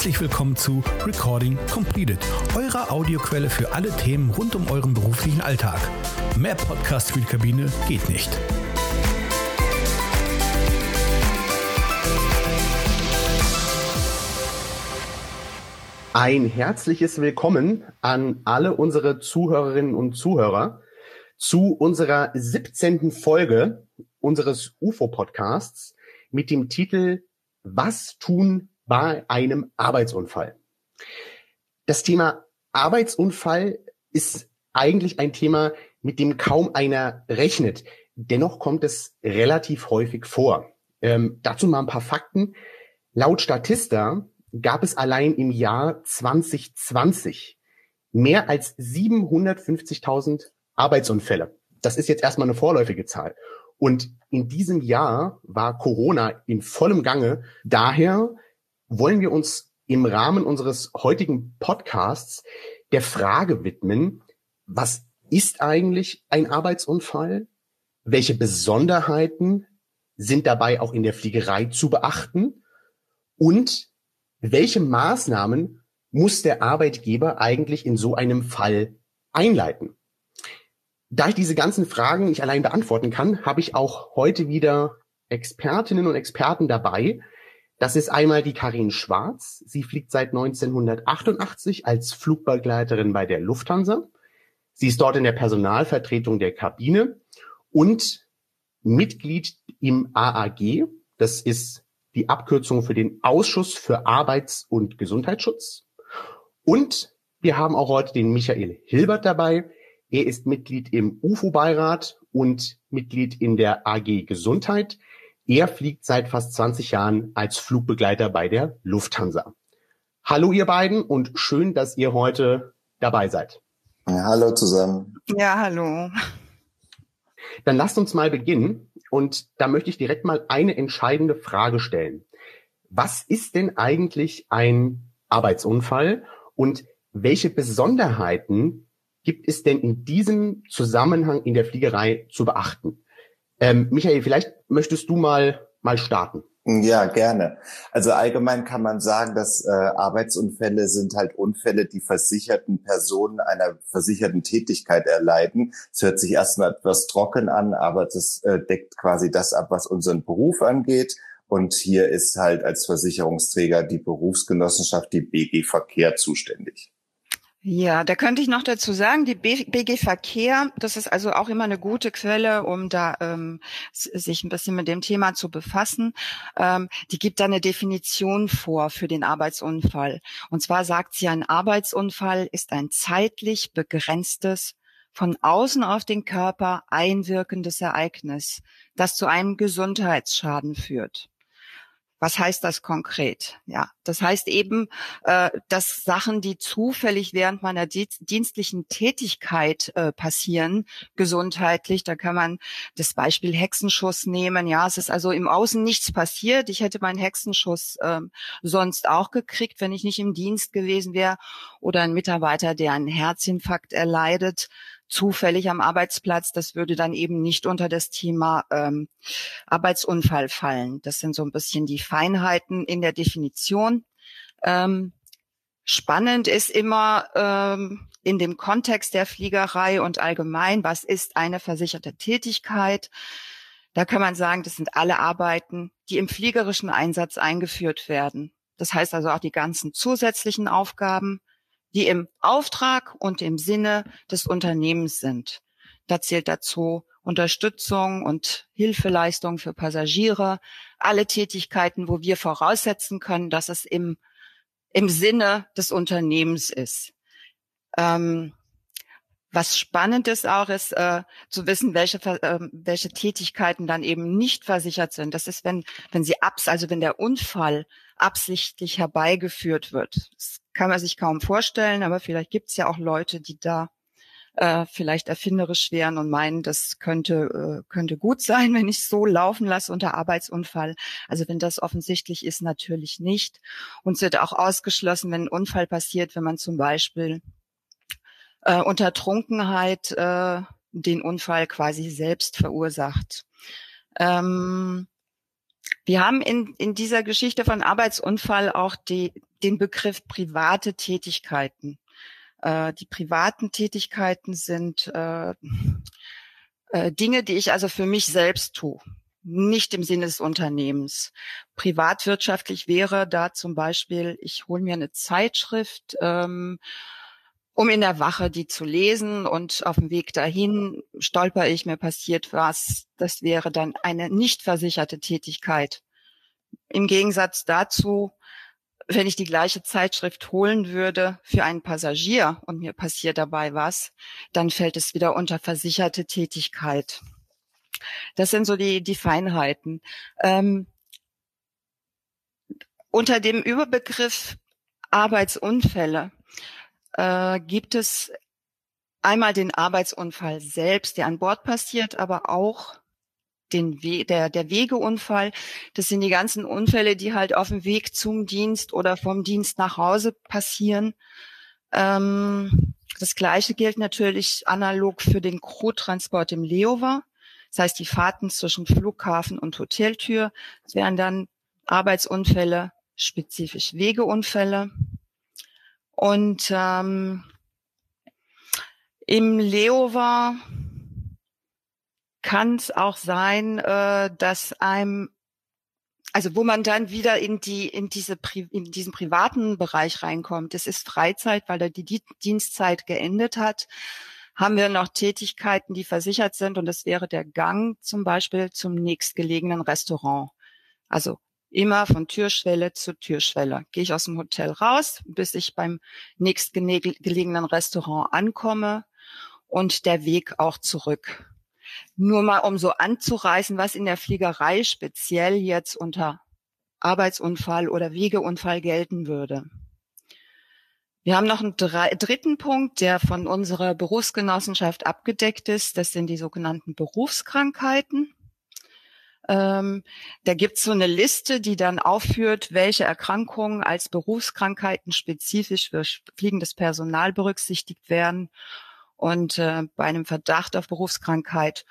Herzlich willkommen zu Recording Completed, eurer Audioquelle für alle Themen rund um euren beruflichen Alltag. Mehr Podcast für die Kabine geht nicht. Ein herzliches Willkommen an alle unsere Zuhörerinnen und Zuhörer zu unserer 17. Folge unseres UFO-Podcasts mit dem Titel Was tun bei einem Arbeitsunfall? Das Thema Arbeitsunfall ist eigentlich ein Thema, mit dem kaum einer rechnet. Dennoch kommt es relativ häufig vor. Ähm, dazu mal ein paar Fakten. Laut Statista gab es allein im Jahr 2020 mehr als 750.000 Arbeitsunfälle. Das ist jetzt erstmal eine vorläufige Zahl. Und in diesem Jahr war Corona in vollem Gange. Daher wollen wir uns im Rahmen unseres heutigen Podcasts der Frage widmen, was ist eigentlich ein Arbeitsunfall? Welche Besonderheiten sind dabei auch in der Fliegerei zu beachten? Und welche Maßnahmen muss der Arbeitgeber eigentlich in so einem Fall einleiten? Da ich diese ganzen Fragen nicht allein beantworten kann, habe ich auch heute wieder Expertinnen und Experten dabei. Das ist einmal die Karin Schwarz. Sie fliegt seit 1988 als Flugbegleiterin bei der Lufthansa. Sie ist dort in der Personalvertretung der Kabine und Mitglied im AAG. Das ist die Abkürzung für den Ausschuss für Arbeits- und Gesundheitsschutz. Und wir haben auch heute den Michael Hilbert dabei. Er ist Mitglied im UFO-Beirat und Mitglied in der AG Gesundheit. Er fliegt seit fast 20 Jahren als Flugbegleiter bei der Lufthansa. Hallo ihr beiden und schön, dass ihr heute dabei seid. Ja, hallo zusammen. Ja, hallo. Dann lasst uns mal beginnen und da möchte ich direkt mal eine entscheidende Frage stellen. Was ist denn eigentlich ein Arbeitsunfall und welche Besonderheiten gibt es denn in diesem Zusammenhang in der Fliegerei zu beachten? Ähm, Michael, vielleicht möchtest du mal mal starten. Ja, gerne. Also allgemein kann man sagen, dass äh, Arbeitsunfälle sind halt Unfälle, die versicherten Personen einer versicherten Tätigkeit erleiden. Es hört sich erstmal etwas trocken an, aber das äh, deckt quasi das ab, was unseren Beruf angeht. Und hier ist halt als Versicherungsträger die Berufsgenossenschaft, die BG Verkehr zuständig. Ja, da könnte ich noch dazu sagen, die BG Verkehr, das ist also auch immer eine gute Quelle, um da ähm, sich ein bisschen mit dem Thema zu befassen. Ähm, die gibt da eine Definition vor für den Arbeitsunfall. Und zwar sagt sie, ein Arbeitsunfall ist ein zeitlich begrenztes, von außen auf den Körper einwirkendes Ereignis, das zu einem Gesundheitsschaden führt. Was heißt das konkret? Ja, das heißt eben, äh, dass Sachen, die zufällig während meiner dienstlichen Tätigkeit äh, passieren, gesundheitlich, da kann man das Beispiel Hexenschuss nehmen. Ja, es ist also im Außen nichts passiert. Ich hätte meinen Hexenschuss äh, sonst auch gekriegt, wenn ich nicht im Dienst gewesen wäre. Oder ein Mitarbeiter, der einen Herzinfarkt erleidet, zufällig am Arbeitsplatz, das würde dann eben nicht unter das Thema ähm, Arbeitsunfall fallen. Das sind so ein bisschen die Feinheiten in der Definition. Ähm, spannend ist immer ähm, in dem Kontext der Fliegerei und allgemein, was ist eine versicherte Tätigkeit? Da kann man sagen, das sind alle Arbeiten, die im fliegerischen Einsatz eingeführt werden. Das heißt also auch die ganzen zusätzlichen Aufgaben, die im Auftrag und im Sinne des Unternehmens sind. Da zählt dazu Unterstützung und Hilfeleistung für Passagiere, alle Tätigkeiten, wo wir voraussetzen können, dass es im, im Sinne des Unternehmens ist. Ähm, was spannend ist auch, ist äh, zu wissen, welche, äh, welche Tätigkeiten dann eben nicht versichert sind. Das ist, wenn, wenn sie abs, also wenn der Unfall absichtlich herbeigeführt wird. Das kann man sich kaum vorstellen, aber vielleicht gibt es ja auch Leute, die da äh, vielleicht erfinderisch wären und meinen, das könnte, äh, könnte gut sein, wenn ich so laufen lasse unter Arbeitsunfall. Also wenn das offensichtlich ist, natürlich nicht. Und es wird auch ausgeschlossen, wenn ein Unfall passiert, wenn man zum Beispiel äh, unter Trunkenheit äh, den Unfall quasi selbst verursacht. Ähm, Wir haben in, in dieser Geschichte von Arbeitsunfall auch die, den Begriff private Tätigkeiten. Äh, die privaten Tätigkeiten sind äh, äh, Dinge, die ich also für mich selbst tue, nicht im Sinne des Unternehmens. Privatwirtschaftlich wäre da zum Beispiel, ich hole mir eine Zeitschrift, ähm, um in der Wache die zu lesen und auf dem Weg dahin stolper ich, mir passiert was. Das wäre dann eine nicht versicherte Tätigkeit. Im Gegensatz dazu, wenn ich die gleiche Zeitschrift holen würde für einen Passagier und mir passiert dabei was, dann fällt es wieder unter versicherte Tätigkeit. Das sind so die, die Feinheiten. Ähm, unter dem Überbegriff Arbeitsunfälle äh, gibt es einmal den Arbeitsunfall selbst, der an Bord passiert, aber auch den We der, der Wegeunfall. Das sind die ganzen Unfälle, die halt auf dem Weg zum Dienst oder vom Dienst nach Hause passieren. Ähm, das Gleiche gilt natürlich analog für den Crewtransport im Leover. Das heißt, die Fahrten zwischen Flughafen und Hoteltür. Das wären dann Arbeitsunfälle, spezifisch Wegeunfälle. Und ähm, im Leover kann es auch sein, äh, dass einem also wo man dann wieder in die in diese in diesen privaten Bereich reinkommt. Das ist Freizeit, weil da die Dienstzeit geendet hat. Haben wir noch Tätigkeiten, die versichert sind und das wäre der Gang zum Beispiel zum nächstgelegenen Restaurant. Also immer von Türschwelle zu Türschwelle. Gehe ich aus dem Hotel raus, bis ich beim nächstgelegenen Restaurant ankomme und der Weg auch zurück. Nur mal, um so anzureißen, was in der Fliegerei speziell jetzt unter Arbeitsunfall oder Wegeunfall gelten würde. Wir haben noch einen dritten Punkt, der von unserer Berufsgenossenschaft abgedeckt ist. Das sind die sogenannten Berufskrankheiten. Ähm, da gibt es so eine Liste, die dann aufführt, welche Erkrankungen als Berufskrankheiten spezifisch für fliegendes Personal berücksichtigt werden und äh, bei einem Verdacht auf Berufskrankheit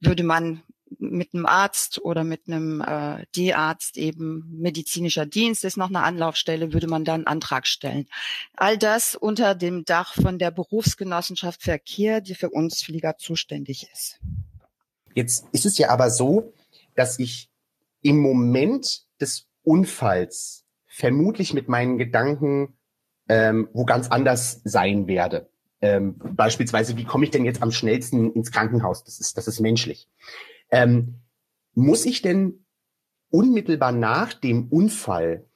würde man mit einem Arzt oder mit einem äh, D-Arzt eben medizinischer Dienst ist noch eine Anlaufstelle, würde man dann einen Antrag stellen. All das unter dem Dach von der Berufsgenossenschaft Verkehr, die für uns Flieger zuständig ist. Jetzt ist es ja aber so, dass ich im Moment des Unfalls vermutlich mit meinen Gedanken ähm, wo ganz anders sein werde. Ähm, beispielsweise, wie komme ich denn jetzt am schnellsten ins Krankenhaus? Das ist, das ist menschlich. Ähm, muss ich denn unmittelbar nach dem Unfall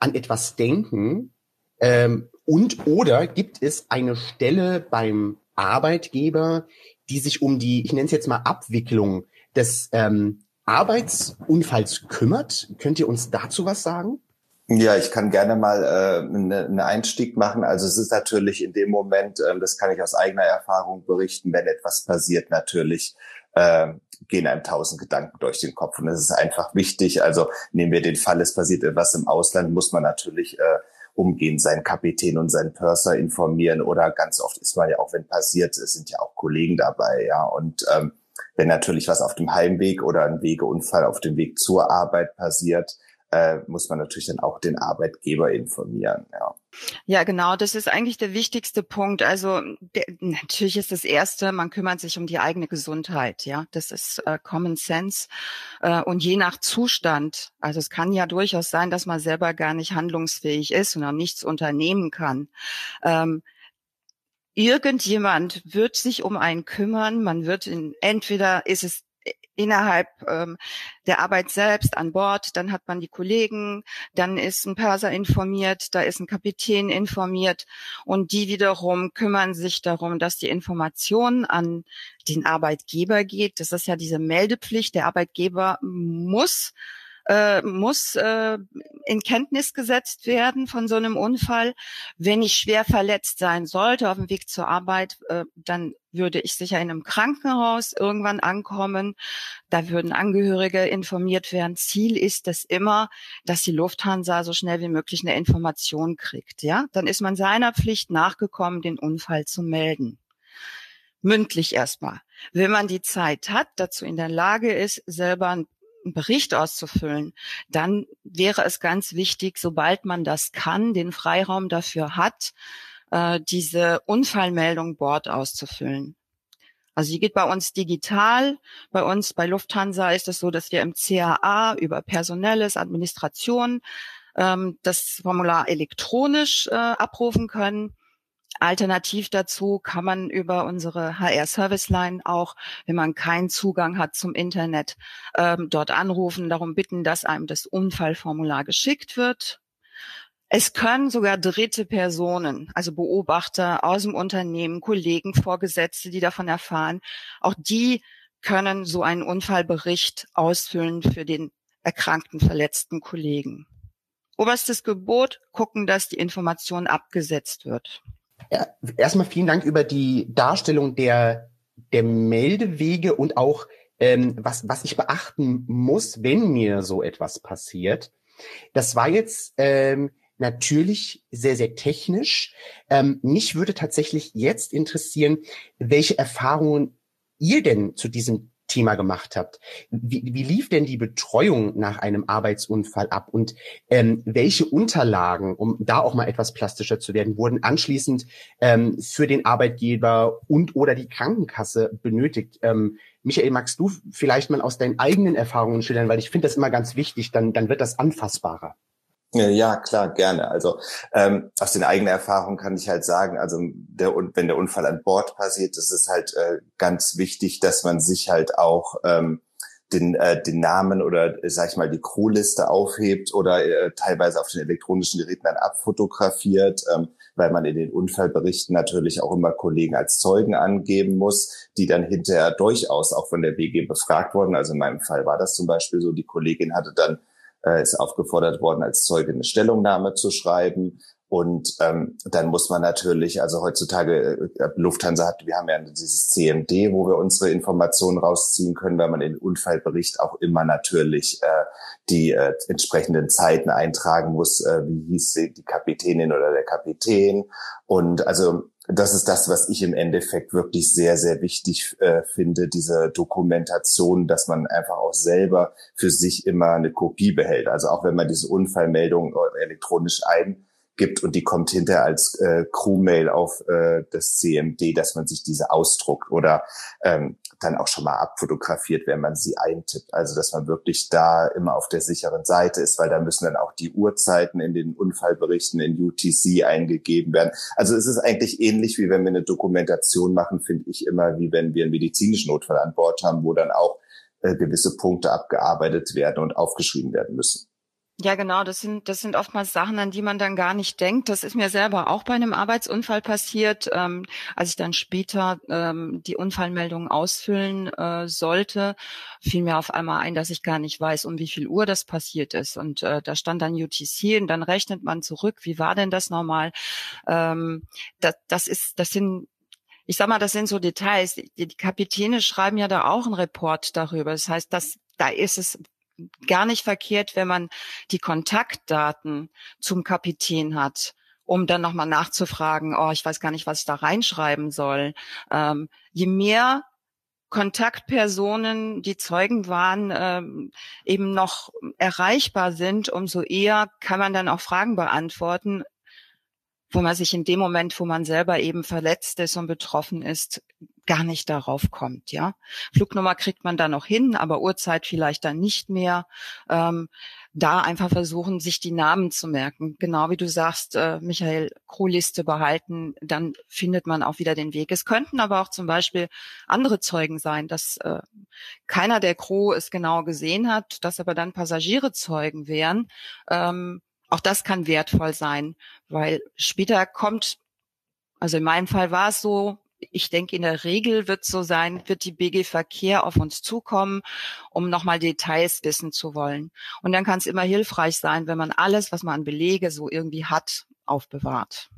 an etwas denken? Ähm, und oder gibt es eine Stelle beim Arbeitgeber, die sich um die, ich nenne es jetzt mal Abwicklung des ähm, Arbeitsunfalls kümmert? Könnt ihr uns dazu was sagen? Ja, ich kann gerne mal äh, einen eine Einstieg machen. Also es ist natürlich in dem Moment, ähm, das kann ich aus eigener Erfahrung berichten, wenn etwas passiert, natürlich äh, gehen einem tausend Gedanken durch den Kopf. Und es ist einfach wichtig. Also nehmen wir den Fall, es passiert etwas im Ausland, muss man natürlich äh, umgehen, seinen Kapitän und seinen Purser informieren. Oder ganz oft ist man ja auch, wenn passiert, es sind ja auch Kollegen dabei, ja. Und ähm, wenn natürlich was auf dem Heimweg oder ein Wegeunfall auf dem Weg zur Arbeit passiert, äh, muss man natürlich dann auch den Arbeitgeber informieren. Ja. Ja, genau. Das ist eigentlich der wichtigste Punkt. Also der, natürlich ist das Erste, man kümmert sich um die eigene Gesundheit. Ja, das ist äh, Common Sense. Äh, und je nach Zustand, also es kann ja durchaus sein, dass man selber gar nicht handlungsfähig ist und auch nichts unternehmen kann. Ähm, irgendjemand wird sich um einen kümmern. Man wird in, entweder ist es innerhalb ähm, der Arbeit selbst an Bord, dann hat man die Kollegen, dann ist ein Perser informiert, da ist ein Kapitän informiert und die wiederum kümmern sich darum, dass die Information an den Arbeitgeber geht. Das ist ja diese Meldepflicht. Der Arbeitgeber muss äh, muss äh, in Kenntnis gesetzt werden von so einem Unfall. Wenn ich schwer verletzt sein sollte auf dem Weg zur Arbeit, äh, dann würde ich sicher in einem Krankenhaus irgendwann ankommen. Da würden Angehörige informiert werden. Ziel ist es immer, dass die Lufthansa so schnell wie möglich eine Information kriegt. Ja, dann ist man seiner Pflicht nachgekommen, den Unfall zu melden mündlich erstmal. Wenn man die Zeit hat, dazu in der Lage ist, selber Bericht auszufüllen, dann wäre es ganz wichtig, sobald man das kann, den Freiraum dafür hat, äh, diese Unfallmeldung Bord auszufüllen. Also die geht bei uns digital. Bei uns bei Lufthansa ist es so, dass wir im CAA über personelles, Administration ähm, das Formular elektronisch äh, abrufen können. Alternativ dazu kann man über unsere HR Service Line auch, wenn man keinen Zugang hat zum Internet, ähm, dort anrufen, darum bitten, dass einem das Unfallformular geschickt wird. Es können sogar dritte Personen, also Beobachter aus dem Unternehmen, Kollegen, Vorgesetzte, die davon erfahren, auch die können so einen Unfallbericht ausfüllen für den erkrankten, verletzten Kollegen. Oberstes Gebot, gucken, dass die Information abgesetzt wird. Ja, erstmal vielen Dank über die Darstellung der, der Meldewege und auch, ähm, was, was ich beachten muss, wenn mir so etwas passiert. Das war jetzt ähm, natürlich sehr, sehr technisch. Ähm, mich würde tatsächlich jetzt interessieren, welche Erfahrungen ihr denn zu diesem Thema gemacht habt. Wie, wie lief denn die Betreuung nach einem Arbeitsunfall ab und ähm, welche Unterlagen, um da auch mal etwas plastischer zu werden, wurden anschließend ähm, für den Arbeitgeber und oder die Krankenkasse benötigt? Ähm, Michael, magst du vielleicht mal aus deinen eigenen Erfahrungen schildern, weil ich finde das immer ganz wichtig, dann, dann wird das anfassbarer. Ja, klar, gerne. Also ähm, aus den eigenen Erfahrungen kann ich halt sagen, also der, wenn der Unfall an Bord passiert, ist es halt äh, ganz wichtig, dass man sich halt auch ähm, den, äh, den Namen oder sag ich mal die Crewliste aufhebt oder äh, teilweise auf den elektronischen Geräten dann abfotografiert, ähm, weil man in den Unfallberichten natürlich auch immer Kollegen als Zeugen angeben muss, die dann hinterher durchaus auch von der BG befragt wurden. Also in meinem Fall war das zum Beispiel so, die Kollegin hatte dann äh, ist aufgefordert worden, als Zeuge eine Stellungnahme zu schreiben. Und ähm, dann muss man natürlich, also heutzutage, äh, Lufthansa hat, wir haben ja dieses CMD, wo wir unsere Informationen rausziehen können, weil man in den Unfallbericht auch immer natürlich äh, die äh, entsprechenden Zeiten eintragen muss, äh, wie hieß sie, die Kapitänin oder der Kapitän. Und also das ist das, was ich im Endeffekt wirklich sehr, sehr wichtig äh, finde, diese Dokumentation, dass man einfach auch selber für sich immer eine Kopie behält. Also auch wenn man diese Unfallmeldung elektronisch ein gibt und die kommt hinterher als äh, Crewmail auf äh, das CMD, dass man sich diese ausdruckt oder ähm, dann auch schon mal abfotografiert, wenn man sie eintippt. Also dass man wirklich da immer auf der sicheren Seite ist, weil da müssen dann auch die Uhrzeiten in den Unfallberichten in UTC eingegeben werden. Also es ist eigentlich ähnlich wie wenn wir eine Dokumentation machen, finde ich immer, wie wenn wir einen medizinischen Notfall an Bord haben, wo dann auch äh, gewisse Punkte abgearbeitet werden und aufgeschrieben werden müssen. Ja, genau. Das sind, das sind oftmals Sachen, an die man dann gar nicht denkt. Das ist mir selber auch bei einem Arbeitsunfall passiert, ähm, als ich dann später ähm, die Unfallmeldung ausfüllen äh, sollte, fiel mir auf einmal ein, dass ich gar nicht weiß, um wie viel Uhr das passiert ist. Und äh, da stand dann UTC und dann rechnet man zurück. Wie war denn das normal? Ähm, das, das ist, das sind ich sag mal, das sind so Details. Die, die Kapitäne schreiben ja da auch einen Report darüber. Das heißt, dass da ist es gar nicht verkehrt, wenn man die Kontaktdaten zum Kapitän hat, um dann nochmal nachzufragen, oh, ich weiß gar nicht, was ich da reinschreiben soll. Ähm, je mehr Kontaktpersonen, die Zeugen waren, ähm, eben noch erreichbar sind, umso eher kann man dann auch Fragen beantworten, wo man sich in dem Moment, wo man selber eben verletzt ist und betroffen ist, gar nicht darauf kommt, ja. Flugnummer kriegt man da noch hin, aber Uhrzeit vielleicht dann nicht mehr. Ähm, da einfach versuchen, sich die Namen zu merken. Genau wie du sagst, äh, Michael, Crewliste behalten, dann findet man auch wieder den Weg. Es könnten aber auch zum Beispiel andere Zeugen sein, dass äh, keiner der Crew es genau gesehen hat, dass aber dann Passagiere Zeugen wären. Ähm, auch das kann wertvoll sein, weil später kommt, also in meinem Fall war es so, ich denke, in der Regel wird so sein, wird die BG Verkehr auf uns zukommen, um nochmal Details wissen zu wollen. Und dann kann es immer hilfreich sein, wenn man alles, was man an Belege so irgendwie hat, aufbewahrt.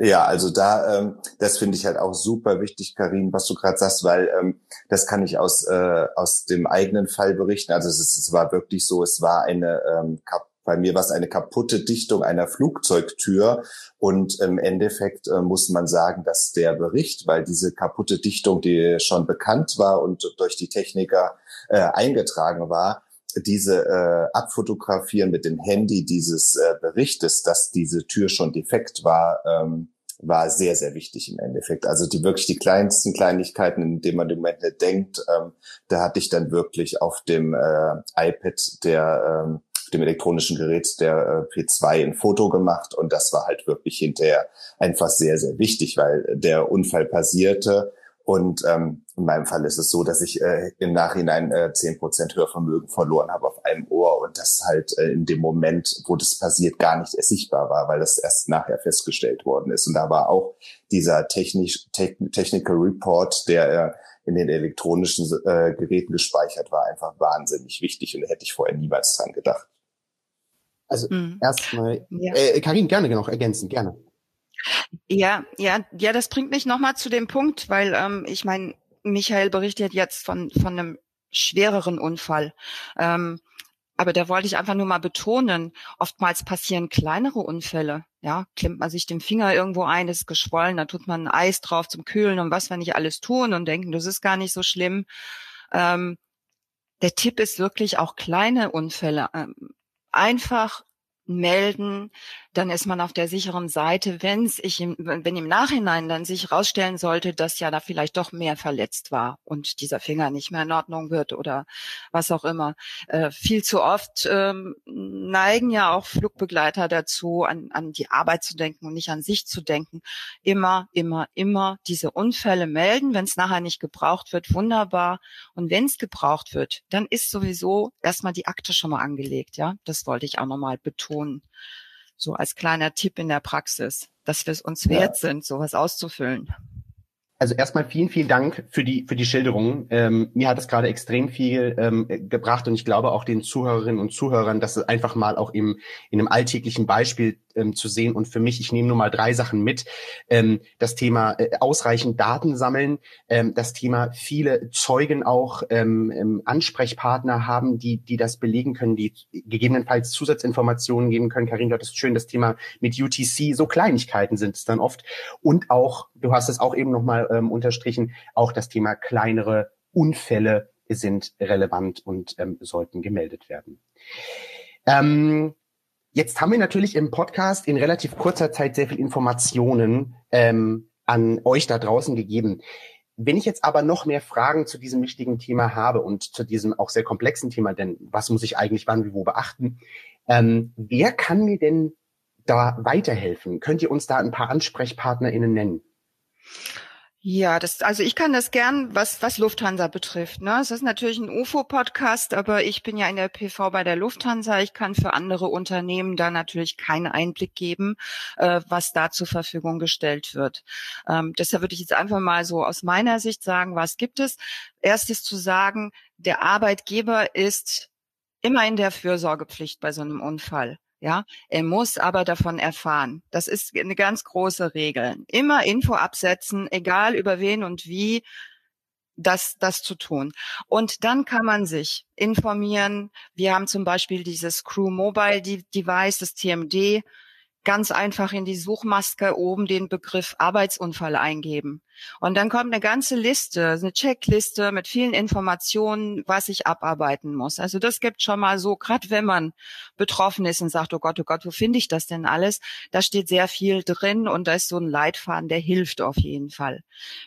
Ja, also da, ähm, das finde ich halt auch super wichtig, Karin, was du gerade sagst, weil ähm, das kann ich aus äh, aus dem eigenen Fall berichten. Also es, es war wirklich so, es war eine ähm, bei mir war es eine kaputte Dichtung einer Flugzeugtür. Und im Endeffekt äh, muss man sagen, dass der Bericht, weil diese kaputte Dichtung, die schon bekannt war und durch die Techniker äh, eingetragen war, diese äh, Abfotografieren mit dem Handy dieses äh, Berichtes, dass diese Tür schon defekt war, ähm, war sehr, sehr wichtig im Endeffekt. Also die wirklich die kleinsten Kleinigkeiten, in denen man im Moment nicht denkt, ähm, da hatte ich dann wirklich auf dem äh, iPad der ähm, dem elektronischen Gerät der äh, P2 ein Foto gemacht und das war halt wirklich hinterher einfach sehr, sehr wichtig, weil der Unfall passierte und ähm, in meinem Fall ist es so, dass ich äh, im Nachhinein äh, 10% Hörvermögen verloren habe auf einem Ohr und das halt äh, in dem Moment, wo das passiert, gar nicht sichtbar war, weil das erst nachher festgestellt worden ist. Und da war auch dieser technisch, Technical Report, der äh, in den elektronischen äh, Geräten gespeichert war, einfach wahnsinnig wichtig und da hätte ich vorher niemals dran gedacht. Also mhm. erstmal, ja. äh, Karin, gerne noch ergänzen, gerne. Ja, ja, ja, das bringt mich nochmal zu dem Punkt, weil ähm, ich meine, Michael berichtet jetzt von, von einem schwereren Unfall. Ähm, aber da wollte ich einfach nur mal betonen, oftmals passieren kleinere Unfälle. Ja, klemmt man sich den Finger irgendwo ein, ist geschwollen, da tut man ein Eis drauf zum Kühlen und was wir nicht alles tun und denken, das ist gar nicht so schlimm. Ähm, der Tipp ist wirklich auch kleine Unfälle ähm, einfach melden, dann ist man auf der sicheren Seite, wenn es ich im, wenn im Nachhinein dann sich herausstellen sollte, dass ja da vielleicht doch mehr verletzt war und dieser Finger nicht mehr in Ordnung wird oder was auch immer. Äh, viel zu oft ähm, neigen ja auch Flugbegleiter dazu, an, an die Arbeit zu denken und nicht an sich zu denken. Immer, immer, immer diese Unfälle melden, wenn es nachher nicht gebraucht wird, wunderbar. Und wenn es gebraucht wird, dann ist sowieso erstmal die Akte schon mal angelegt. Ja, das wollte ich auch nochmal betonen. So als kleiner Tipp in der Praxis, dass wir es uns wert sind, sowas auszufüllen. Also erstmal vielen, vielen Dank für die für die Schilderung. Ähm, mir hat es gerade extrem viel ähm, gebracht und ich glaube auch den Zuhörerinnen und Zuhörern, dass es einfach mal auch im in einem alltäglichen Beispiel ähm, zu sehen. Und für mich, ich nehme nur mal drei Sachen mit. Ähm, das Thema äh, ausreichend Daten sammeln, ähm, das Thema viele Zeugen auch ähm, ähm, Ansprechpartner haben, die, die das belegen können, die gegebenenfalls Zusatzinformationen geben können. Karin, du hattest schön das Thema mit UTC, so Kleinigkeiten sind es dann oft. Und auch, du hast es auch eben nochmal ähm, unterstrichen, auch das Thema kleinere Unfälle sind relevant und ähm, sollten gemeldet werden. Ähm, Jetzt haben wir natürlich im Podcast in relativ kurzer Zeit sehr viel Informationen ähm, an euch da draußen gegeben. Wenn ich jetzt aber noch mehr Fragen zu diesem wichtigen Thema habe und zu diesem auch sehr komplexen Thema, denn was muss ich eigentlich wann wie wo beachten, ähm, wer kann mir denn da weiterhelfen? Könnt ihr uns da ein paar AnsprechpartnerInnen nennen? Ja, das, also ich kann das gern, was, was Lufthansa betrifft. Ne? Es ist natürlich ein UFO-Podcast, aber ich bin ja in der PV bei der Lufthansa. Ich kann für andere Unternehmen da natürlich keinen Einblick geben, äh, was da zur Verfügung gestellt wird. Ähm, deshalb würde ich jetzt einfach mal so aus meiner Sicht sagen, was gibt es? Erstes zu sagen, der Arbeitgeber ist immer in der Fürsorgepflicht bei so einem Unfall. Ja, er muss aber davon erfahren. Das ist eine ganz große Regel. Immer Info absetzen, egal über wen und wie, das, das zu tun. Und dann kann man sich informieren. Wir haben zum Beispiel dieses Crew Mobile Device, das TMD, ganz einfach in die Suchmaske oben den Begriff Arbeitsunfall eingeben. Und dann kommt eine ganze Liste, eine Checkliste mit vielen Informationen, was ich abarbeiten muss. Also das gibt schon mal so, gerade wenn man betroffen ist und sagt, oh Gott, oh Gott, wo finde ich das denn alles? Da steht sehr viel drin und da ist so ein Leitfaden, der hilft auf jeden Fall.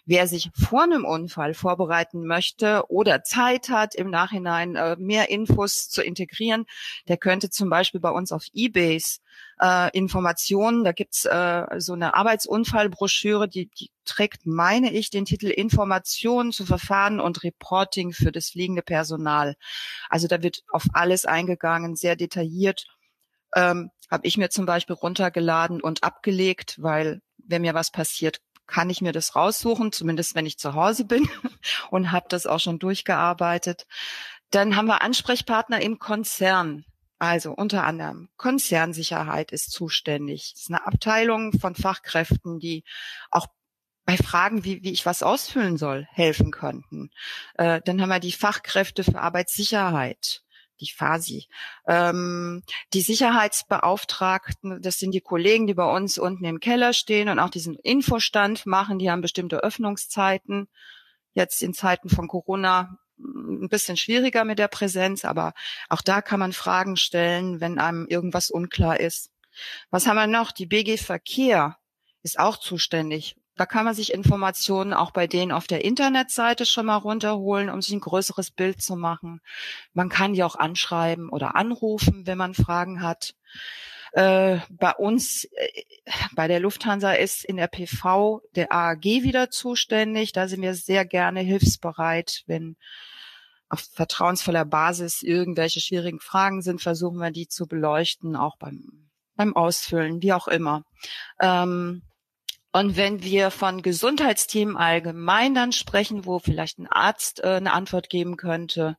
Wer sich vor einem Unfall vorbereiten möchte oder Zeit hat, im Nachhinein äh, mehr Infos zu integrieren, der könnte zum Beispiel bei uns auf Ebase äh, Informationen, da gibt's äh, so eine Arbeitsunfallbroschüre, die, die trägt, meine ich, den Titel Informationen zu Verfahren und Reporting für das fliegende Personal. Also da wird auf alles eingegangen, sehr detailliert. Ähm, Habe ich mir zum Beispiel runtergeladen und abgelegt, weil wenn mir was passiert, kann ich mir das raussuchen, zumindest wenn ich zu Hause bin und habe das auch schon durchgearbeitet. Dann haben wir Ansprechpartner im Konzern. Also unter anderem Konzernsicherheit ist zuständig. Das ist eine Abteilung von Fachkräften, die auch bei Fragen, wie, wie ich was ausfüllen soll, helfen könnten. Äh, dann haben wir die Fachkräfte für Arbeitssicherheit, die FASI. Ähm, die Sicherheitsbeauftragten, das sind die Kollegen, die bei uns unten im Keller stehen und auch diesen Infostand machen. Die haben bestimmte Öffnungszeiten. Jetzt in Zeiten von Corona ein bisschen schwieriger mit der Präsenz, aber auch da kann man Fragen stellen, wenn einem irgendwas unklar ist. Was haben wir noch? Die BG Verkehr ist auch zuständig. Da kann man sich Informationen auch bei denen auf der Internetseite schon mal runterholen, um sich ein größeres Bild zu machen. Man kann die auch anschreiben oder anrufen, wenn man Fragen hat. Äh, bei uns, äh, bei der Lufthansa ist in der PV der AAG wieder zuständig. Da sind wir sehr gerne hilfsbereit, wenn auf vertrauensvoller Basis irgendwelche schwierigen Fragen sind, versuchen wir die zu beleuchten, auch beim, beim Ausfüllen, wie auch immer. Ähm, und wenn wir von Gesundheitsthemen allgemein dann sprechen, wo vielleicht ein Arzt äh, eine Antwort geben könnte,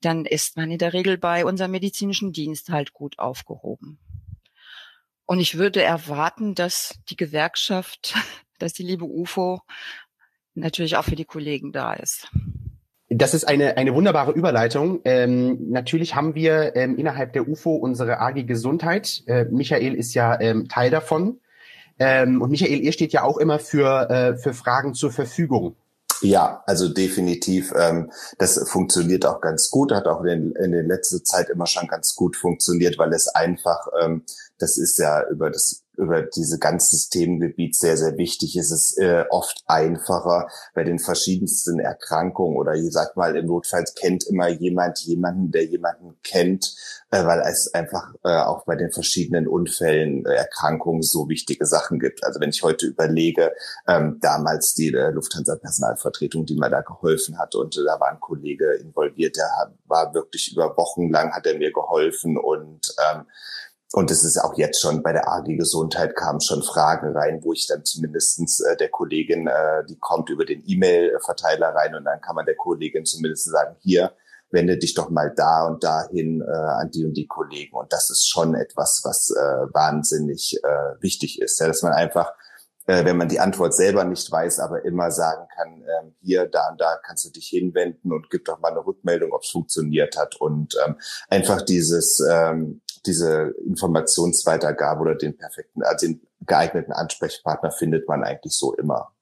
dann ist man in der Regel bei unserem medizinischen Dienst halt gut aufgehoben. Und ich würde erwarten, dass die Gewerkschaft, dass die liebe UFO natürlich auch für die Kollegen da ist. Das ist eine, eine wunderbare Überleitung. Ähm, natürlich haben wir ähm, innerhalb der UFO unsere AG Gesundheit. Äh, Michael ist ja ähm, Teil davon. Ähm, und Michael, ihr steht ja auch immer für, äh, für Fragen zur Verfügung. Ja, also definitiv. Ähm, das funktioniert auch ganz gut, hat auch in, in der letzten Zeit immer schon ganz gut funktioniert, weil es einfach, ähm, das ist ja über das über diese ganze Themengebiet sehr, sehr wichtig. Es ist äh, oft einfacher bei den verschiedensten Erkrankungen oder ich sag mal, im Notfall kennt immer jemand jemanden, der jemanden kennt, äh, weil es einfach äh, auch bei den verschiedenen Unfällen, äh, Erkrankungen so wichtige Sachen gibt. Also wenn ich heute überlege, ähm, damals die äh, Lufthansa-Personalvertretung, die mir da geholfen hat und äh, da war ein Kollege involviert, der war wirklich über Wochen lang, hat er mir geholfen und ähm, und es ist auch jetzt schon bei der AG Gesundheit kamen schon Fragen rein, wo ich dann zumindestens äh, der Kollegin, äh, die kommt über den E-Mail-Verteiler rein und dann kann man der Kollegin zumindest sagen, hier, wende dich doch mal da und dahin äh, an die und die Kollegen. Und das ist schon etwas, was äh, wahnsinnig äh, wichtig ist, ja, dass man einfach äh, wenn man die Antwort selber nicht weiß, aber immer sagen kann, ähm, hier, da und da kannst du dich hinwenden und gib doch mal eine Rückmeldung, ob es funktioniert hat. Und ähm, einfach dieses, ähm, diese Informationsweitergabe oder den perfekten, also den geeigneten Ansprechpartner findet man eigentlich so immer.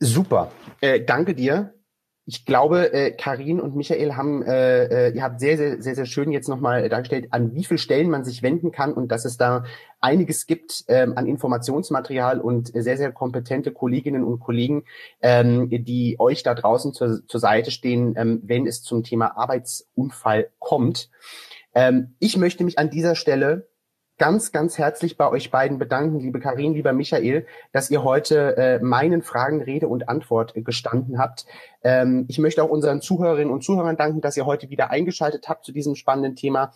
Super. Äh, danke dir ich glaube, äh, Karin und Michael haben, äh, äh, ihr habt sehr, sehr, sehr, sehr schön jetzt nochmal dargestellt, an wie viel Stellen man sich wenden kann und dass es da einiges gibt ähm, an Informationsmaterial und sehr, sehr kompetente Kolleginnen und Kollegen, ähm, die euch da draußen zur, zur Seite stehen, ähm, wenn es zum Thema Arbeitsunfall kommt. Ähm, ich möchte mich an dieser Stelle ganz, ganz herzlich bei euch beiden bedanken, liebe Karin, lieber Michael, dass ihr heute äh, meinen Fragen Rede und Antwort gestanden habt. Ähm, ich möchte auch unseren Zuhörerinnen und Zuhörern danken, dass ihr heute wieder eingeschaltet habt zu diesem spannenden Thema.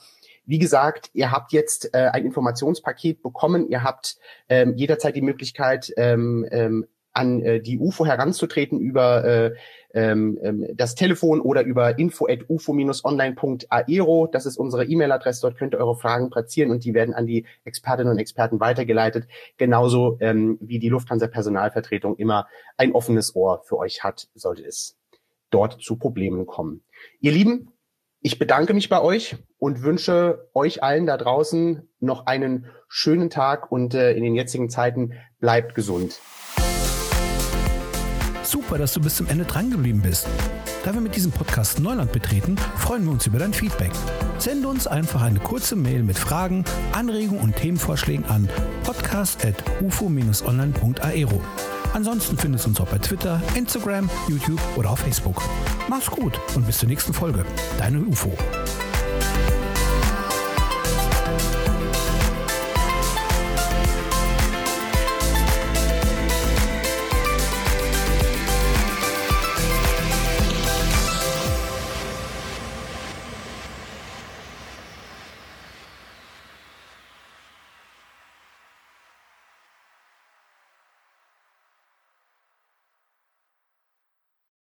Wie gesagt, ihr habt jetzt äh, ein Informationspaket bekommen. Ihr habt ähm, jederzeit die Möglichkeit, ähm, ähm, an äh, die UFO heranzutreten über äh, ähm, ähm, das Telefon oder über info@ufo-online.aero. Das ist unsere E-Mail-Adresse. Dort könnt ihr eure Fragen platzieren und die werden an die Expertinnen und Experten weitergeleitet. Genauso ähm, wie die Lufthansa-Personalvertretung immer ein offenes Ohr für euch hat, sollte es dort zu Problemen kommen. Ihr Lieben, ich bedanke mich bei euch und wünsche euch allen da draußen noch einen schönen Tag und äh, in den jetzigen Zeiten bleibt gesund. Super, dass du bis zum Ende drangeblieben bist. Da wir mit diesem Podcast Neuland betreten, freuen wir uns über dein Feedback. Sende uns einfach eine kurze Mail mit Fragen, Anregungen und Themenvorschlägen an podcast.ufo-online.aero. Ansonsten findest du uns auch bei Twitter, Instagram, YouTube oder auf Facebook. Mach's gut und bis zur nächsten Folge. Deine UFO.